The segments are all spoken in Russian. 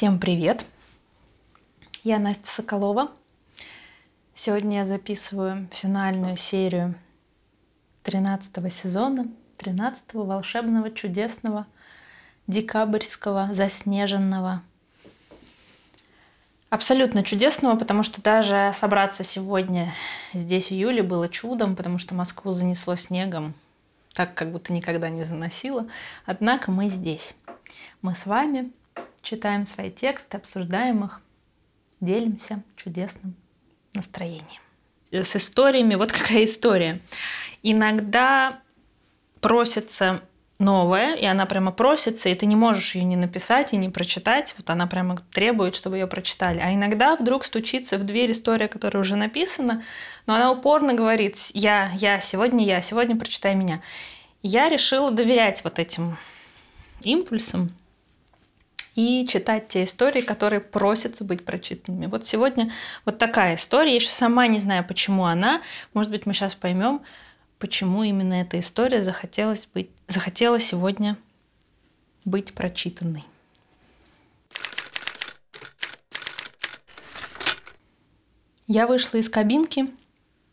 Всем привет! Я Настя Соколова. Сегодня я записываю финальную серию 13 сезона, 13 волшебного, чудесного, декабрьского, заснеженного. Абсолютно чудесного, потому что даже собраться сегодня здесь в июле было чудом, потому что Москву занесло снегом, так как будто никогда не заносило. Однако мы здесь. Мы с вами читаем свои тексты, обсуждаем их, делимся чудесным настроением. С историями, вот какая история. Иногда просится новая, и она прямо просится, и ты не можешь ее не написать и не прочитать. Вот она прямо требует, чтобы ее прочитали. А иногда вдруг стучится в дверь история, которая уже написана, но она упорно говорит «я, я, сегодня я, сегодня прочитай меня». Я решила доверять вот этим импульсам и читать те истории, которые просятся быть прочитанными. Вот сегодня вот такая история. Я еще сама не знаю, почему она. Может быть, мы сейчас поймем, почему именно эта история захотелось быть, захотела сегодня быть прочитанной. Я вышла из кабинки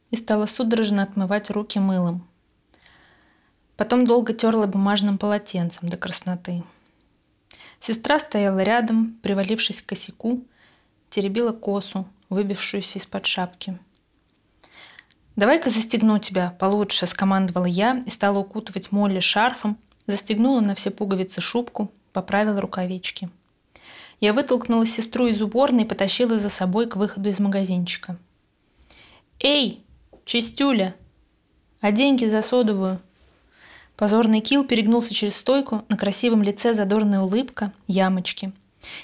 и стала судорожно отмывать руки мылом. Потом долго терла бумажным полотенцем до красноты. Сестра стояла рядом, привалившись к косяку, теребила косу, выбившуюся из-под шапки. «Давай-ка застегну тебя получше», – скомандовала я и стала укутывать Молли шарфом, застегнула на все пуговицы шубку, поправила рукавички. Я вытолкнула сестру из уборной и потащила за собой к выходу из магазинчика. «Эй, чистюля! А деньги за содовую?» Позорный Кил перегнулся через стойку, на красивом лице задорная улыбка, ямочки.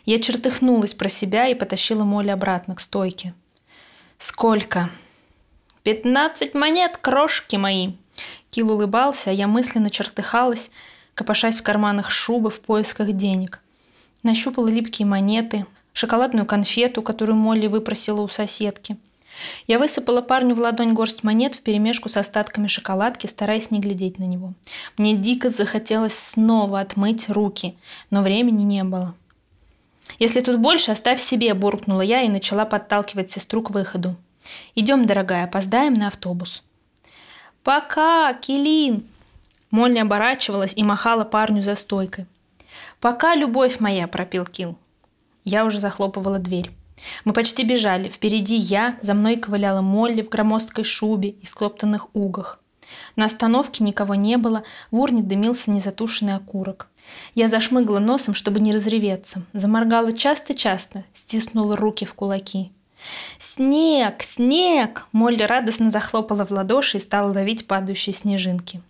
Я чертыхнулась про себя и потащила Молли обратно к стойке. «Сколько?» «Пятнадцать монет, крошки мои!» Кил улыбался, а я мысленно чертыхалась, копошась в карманах шубы в поисках денег. Нащупала липкие монеты, шоколадную конфету, которую Молли выпросила у соседки – я высыпала парню в ладонь горсть монет вперемешку с остатками шоколадки, стараясь не глядеть на него. Мне дико захотелось снова отмыть руки, но времени не было. «Если тут больше, оставь себе», – буркнула я и начала подталкивать сестру к выходу. «Идем, дорогая, опоздаем на автобус». «Пока, Килин!» Молли оборачивалась и махала парню за стойкой. «Пока, любовь моя!» – пропил Кил. Я уже захлопывала дверь. Мы почти бежали. Впереди я, за мной ковыляла Молли в громоздкой шубе и скоптанных угах. На остановке никого не было, в урне дымился незатушенный окурок. Я зашмыгла носом, чтобы не разреветься. Заморгала часто-часто, стиснула руки в кулаки. «Снег! Снег!» Молли радостно захлопала в ладоши и стала ловить падающие снежинки.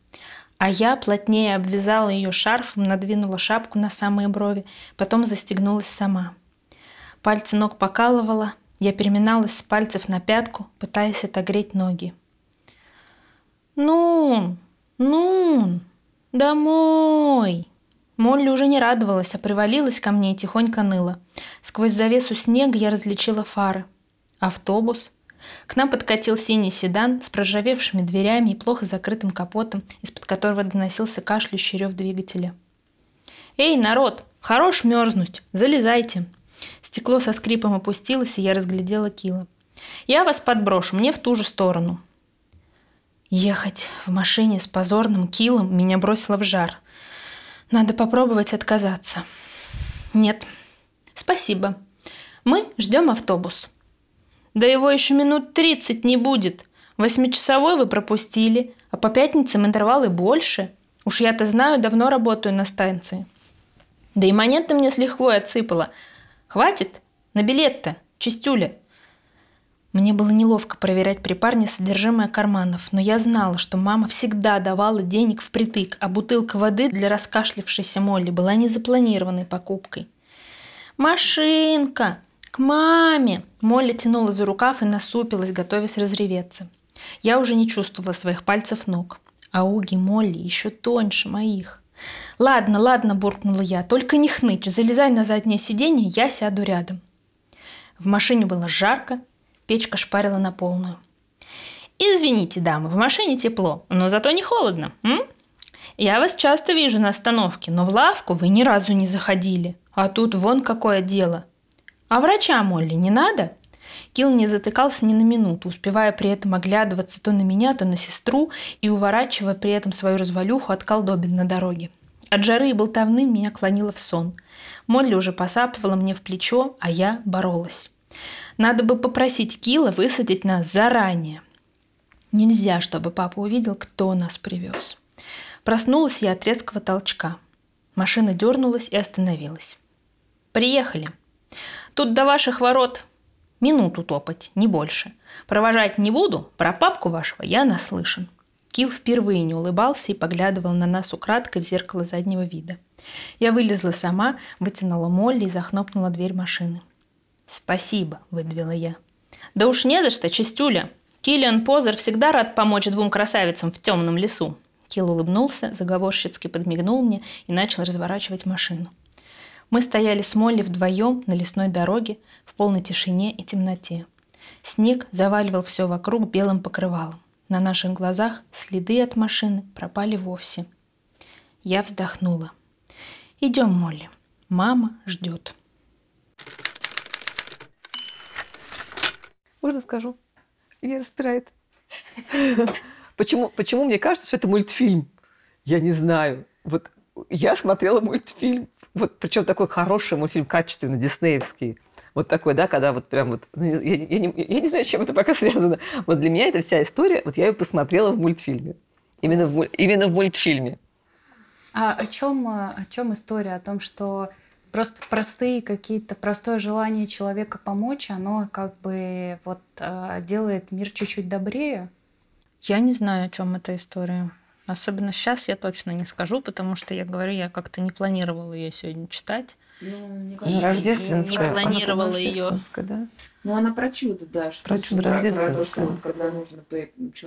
А я плотнее обвязала ее шарфом, надвинула шапку на самые брови, потом застегнулась сама. Пальцы ног покалывало, я переминалась с пальцев на пятку, пытаясь отогреть ноги. «Ну, ну, домой!» Молли уже не радовалась, а привалилась ко мне и тихонько ныла. Сквозь завесу снега я различила фары. Автобус. К нам подкатил синий седан с проржавевшими дверями и плохо закрытым капотом, из-под которого доносился кашляющий рев двигателя. «Эй, народ, хорош мерзнуть! Залезайте!» Стекло со скрипом опустилось, и я разглядела Кила. «Я вас подброшу, мне в ту же сторону». Ехать в машине с позорным Килом меня бросило в жар. Надо попробовать отказаться. Нет. Спасибо. Мы ждем автобус. Да его еще минут тридцать не будет. Восьмичасовой вы пропустили, а по пятницам интервалы больше. Уж я-то знаю, давно работаю на станции. Да и монеты мне с лихвой отсыпала – Хватит? На билет-то, чистюля. Мне было неловко проверять при парне содержимое карманов, но я знала, что мама всегда давала денег впритык, а бутылка воды для раскашлившейся Молли была незапланированной покупкой. «Машинка! К маме!» Молли тянула за рукав и насупилась, готовясь разреветься. Я уже не чувствовала своих пальцев ног, а уги Молли еще тоньше моих. «Ладно, ладно», – буркнула я, – «только не хнычь, залезай на заднее сиденье, я сяду рядом». В машине было жарко, печка шпарила на полную. «Извините, дамы, в машине тепло, но зато не холодно, м? Я вас часто вижу на остановке, но в лавку вы ни разу не заходили. А тут вон какое дело. А врача, Молли, не надо? Килл не затыкался ни на минуту, успевая при этом оглядываться то на меня, то на сестру и уворачивая при этом свою развалюху от колдобин на дороге. От жары и болтовны меня клонило в сон. Молли уже посапывала мне в плечо, а я боролась. Надо бы попросить Кила высадить нас заранее. Нельзя, чтобы папа увидел, кто нас привез. Проснулась я от резкого толчка. Машина дернулась и остановилась. «Приехали. Тут до ваших ворот минуту топать, не больше. Провожать не буду, про папку вашего я наслышан». Кил впервые не улыбался и поглядывал на нас украдкой в зеркало заднего вида. Я вылезла сама, вытянула Молли и захнопнула дверь машины. «Спасибо», — выдавила я. «Да уж не за что, чистюля. Киллиан Позер всегда рад помочь двум красавицам в темном лесу». Килл улыбнулся, заговорщицки подмигнул мне и начал разворачивать машину. Мы стояли с Молли вдвоем на лесной дороге в полной тишине и темноте. Снег заваливал все вокруг белым покрывалом. На наших глазах следы от машины пропали вовсе. Я вздохнула. «Идем, Молли. Мама ждет». Можно скажу? Меня распирает. Почему, почему мне кажется, что это мультфильм? Я не знаю. Вот я смотрела мультфильм, вот причем такой хороший мультфильм, качественный, диснеевский. Вот такой, да, когда вот прям вот... Ну, я, я, не, я не знаю, с чем это пока связано. Вот для меня эта вся история, вот я ее посмотрела в мультфильме. Именно в, именно в мультфильме. А о чем, о чем история? О том, что просто простые какие-то, простое желание человека помочь, оно как бы вот а, делает мир чуть-чуть добрее. Я не знаю, о чем эта история. Особенно сейчас я точно не скажу, потому что я говорю, я как-то не планировала ее сегодня читать. Ну, мне кажется, рождественская. Не планировала ее. Да? Ну, она про чудо, да. Что про чудо рождественское. Про то, что вот, когда нужно,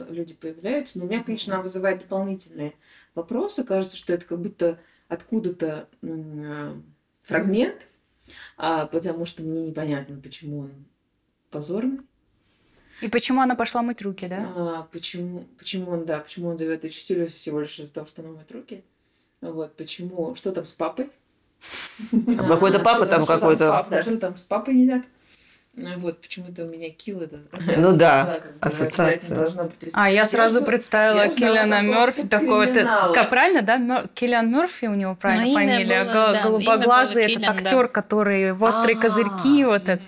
люди появляются. Но у меня, конечно, она вызывает дополнительные вопросы. Кажется, что это как будто откуда-то фрагмент, а, потому что мне непонятно, почему он позорный. И почему она пошла мыть руки, да? А, почему, почему он, да, почему он зовет учителя всего лишь из-за того, что она мыть руки? Вот, почему, что там с папой? А какой-то папа там какой-то... Да, что там с папой не так? Ну вот, почему-то у меня килл это... Ну да, ассоциация. А, я сразу представила Киллиана Мерфи, такой вот... Правильно, да? Киллиан Мерфи у него правильно фамилия. Голубоглазый, этот актер, который в острые козырьки, вот это.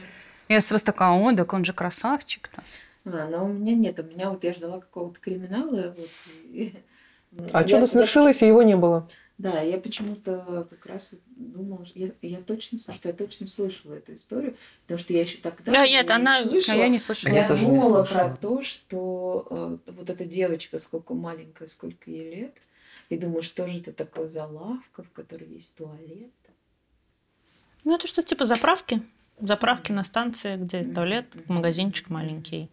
Я сразу такая, о, так он же красавчик-то. А, но у меня нет, у меня вот я ждала какого-то криминала. Вот, и... А что-то свершилось, и его не было. Да, я почему-то как раз думала, я, я точно, что я точно слышала эту историю, потому что я еще тогда да, нет, она... не слышала. А я не слышала. Я, я тоже думала не слышала. про то, что э, вот эта девочка, сколько маленькая, сколько ей лет, и думаю, что же это такое за лавка, в которой есть туалет. Ну, это что, типа заправки? Заправки на станции, где туалет, магазинчик маленький.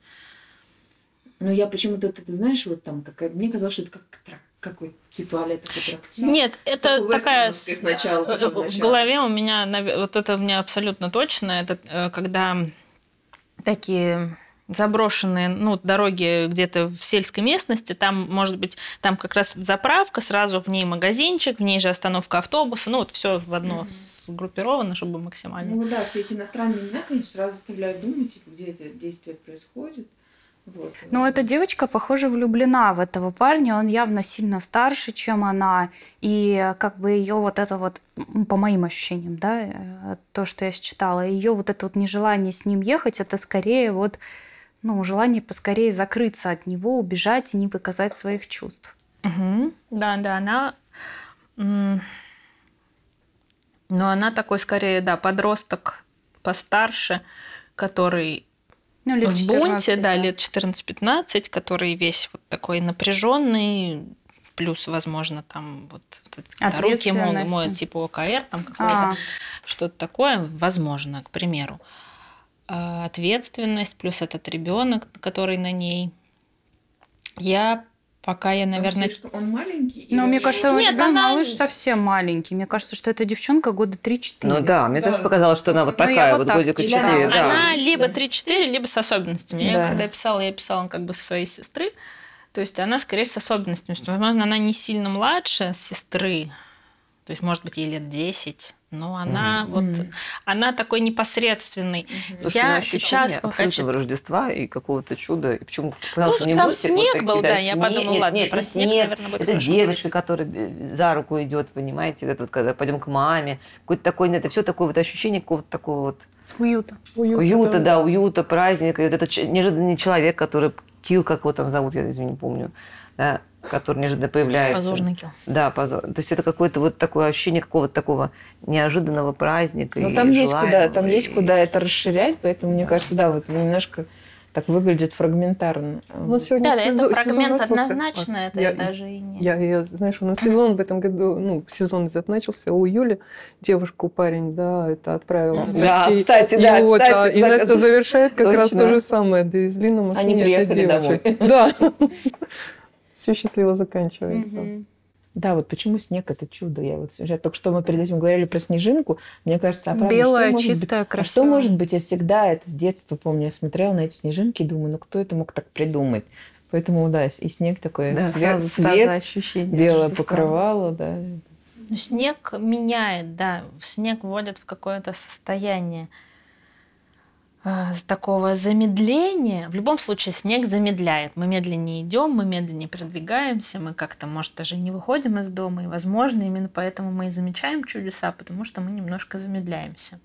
Ну, я почему-то, ты, ты знаешь, вот там, какая... мне казалось, что это как трак какой типа а это аттракцион? Нет, это Такой такая начало, э, в начало. голове у меня вот это у меня абсолютно точно, это э, когда такие заброшенные ну, дороги где-то в сельской местности, там, может быть, там как раз заправка, сразу в ней магазинчик, в ней же остановка автобуса, ну, вот все в одно mm-hmm. сгруппировано, чтобы максимально. Ну да, все эти иностранные имена, конечно, сразу заставляют думать, типа, где это действие происходит. Вот. Но эта девочка, похоже, влюблена в этого парня. Он явно сильно старше, чем она. И как бы ее вот это вот, по моим ощущениям, да, э, то, что я считала, ее вот это вот нежелание с ним ехать, это скорее вот, ну, желание поскорее закрыться от него, убежать и не показать своих чувств. Угу. Да, да, она... Но она такой скорее, да, подросток постарше, который ну, лет 14, в бунте, да, да, лет 14-15, который весь вот такой напряженный, плюс, возможно, там вот, вот руки моют, моют типа ОКР, там какое-то а. что-то такое, возможно, к примеру. А, ответственность, плюс этот ребенок, который на ней. Я Пока я, наверное... Он маленький? Ну, мне кажется, Нет, да, она... малыш совсем маленький. Мне кажется, что эта девчонка года 3-4. Ну да, мне да. тоже показалось, что она вот ну, такая, вот, вот годика 4. Да. Да. Она либо 3-4, либо с особенностями. Да. Я когда писала, я писала как бы со своей сестры. То есть она скорее с особенностями. Что, возможно, она не сильно младше сестры. То есть, может быть, ей лет 10, но она Мгм. вот, она такой непосредственный. Слушай, Я ну, сейчас абсолютного хочу- Рождества и какого-то чуда. И почему показался Ну, мне там мультик, вот снег такие, был, да, я снег- подумала, нет, ладно, нет, про снег, снег, наверное, будет это хорошо девочка, которая э, за руку идет, понимаете, это вот когда пойдем к маме, какой-то такой, это все такое вот ощущение какого-то такого вот Уюта. уюта, да, уюта, праздника, и вот этот неожиданный человек, который Кил, как его там зовут, я извини, не помню, да, который неожиданно появляется. Позорный килл. Да, позор. То есть это какое-то вот такое ощущение какого-то такого неожиданного праздника. Ну, там есть куда, там есть и- куда это расширять, поэтому, мне кажется, да, вот немножко так выглядит фрагментарно. Ну, сегодня Да, да, сезон- это сезон фрагмент начался. однозначно, это Я- даже и не... Я, я, знаешь, у нас сезон в этом году, ну, сезон этот начался у Юли, девушку парень, да, это отправил. Да, такси. кстати, И да, вот, кстати, а, и так- Настя завершает как раз Точно. то же самое. Довезли на машине Они приехали домой. Да. Все счастливо заканчивается. Мгм. Да, вот почему снег это чудо? Я вот я только что мы перед этим говорили про снежинку. Мне кажется, а правда, Белая, что может быть- чистая, А что красивая. может быть? Я всегда это с детства помню. Я смотрела на эти снежинки и думаю, ну кто это мог так придумать? Поэтому, да, и снег такой, Да, свет, сразу- сразу свет ощущение белое покрывало, да. Ну, снег меняет, да, снег вводит в какое-то состояние с такого замедления. В любом случае снег замедляет. Мы медленнее идем, мы медленнее передвигаемся, мы как-то, может, даже не выходим из дома. И, возможно, именно поэтому мы и замечаем чудеса, потому что мы немножко замедляемся.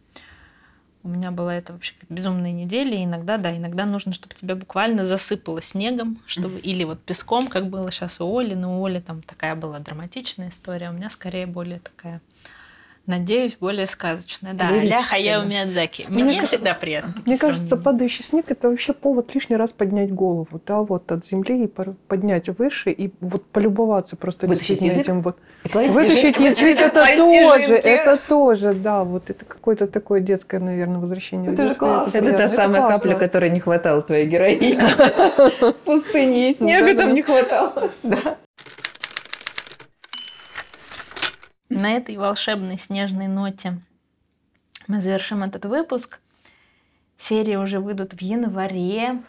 У меня была это вообще как безумная неделя, и иногда, да, иногда нужно, чтобы тебя буквально засыпало снегом, чтобы или вот песком, как было сейчас у Оли, но у Оли там такая была драматичная история, у меня скорее более такая, надеюсь, более сказочная. Да, Лирическая, ля Хаяо. Миядзаки. Мне Мне всегда приятно. Мне кажется, падающий снег это вообще повод лишний раз поднять голову, да, вот от земли и поднять выше и вот полюбоваться просто Вытащить действительно язык? этим вот. Вытащить язык это тоже, это тоже, да, вот это какое-то такое детское, наверное, возвращение. в Это детство, классно. Это приятно, та самая классно. капля, которой не хватало твоей героине. В пустыне и снега там не хватало. На этой волшебной снежной ноте мы завершим этот выпуск. Серии уже выйдут в январе.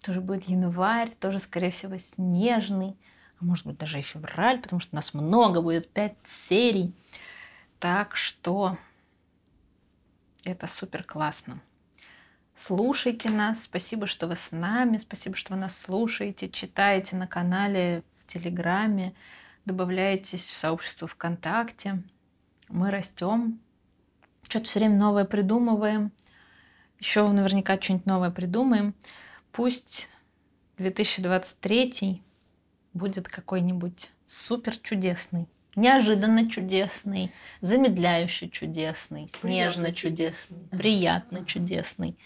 Тоже будет январь, тоже, скорее всего, снежный. А может быть, даже и февраль, потому что у нас много будет, пять серий. Так что это супер классно. Слушайте нас. Спасибо, что вы с нами. Спасибо, что вы нас слушаете, читаете на канале, в Телеграме. Добавляйтесь в сообщество ВКонтакте. Мы растем. Что-то все время новое придумываем. Еще наверняка что-нибудь новое придумаем. Пусть 2023 будет какой-нибудь супер чудесный, неожиданно чудесный, замедляющий чудесный, снежно чудесный, приятно чудесный.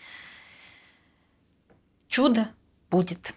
Чудо будет.